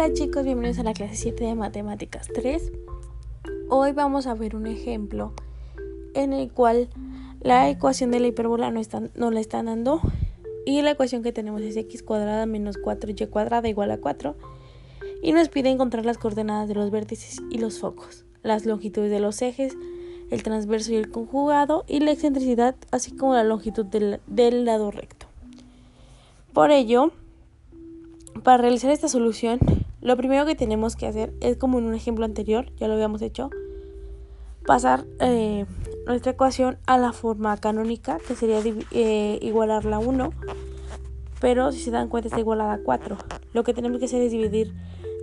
Hola chicos, bienvenidos a la clase 7 de Matemáticas 3. Hoy vamos a ver un ejemplo en el cual la ecuación de la hipérbola no, está, no la están dando y la ecuación que tenemos es x cuadrada menos 4y cuadrada igual a 4 y nos pide encontrar las coordenadas de los vértices y los focos, las longitudes de los ejes, el transverso y el conjugado y la excentricidad así como la longitud del, del lado recto. Por ello, para realizar esta solución, lo primero que tenemos que hacer es como en un ejemplo anterior, ya lo habíamos hecho, pasar eh, nuestra ecuación a la forma canónica, que sería eh, igualarla a 1, pero si se dan cuenta está igualada a 4. Lo que tenemos que hacer es dividir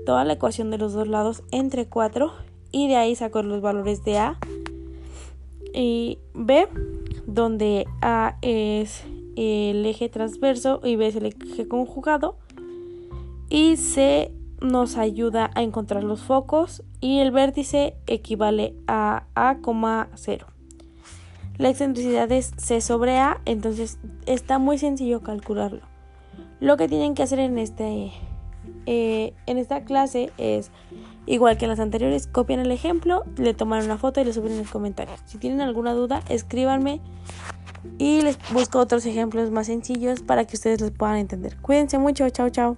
toda la ecuación de los dos lados entre 4 y de ahí sacar los valores de A y B, donde A es el eje transverso y B es el eje conjugado y C nos ayuda a encontrar los focos y el vértice equivale a A,0. La excentricidad es C sobre A, entonces está muy sencillo calcularlo. Lo que tienen que hacer en, este, eh, en esta clase es, igual que en las anteriores, copian el ejemplo, le toman una foto y le suben en los comentarios. Si tienen alguna duda, escríbanme y les busco otros ejemplos más sencillos para que ustedes los puedan entender. Cuídense mucho, chao chao.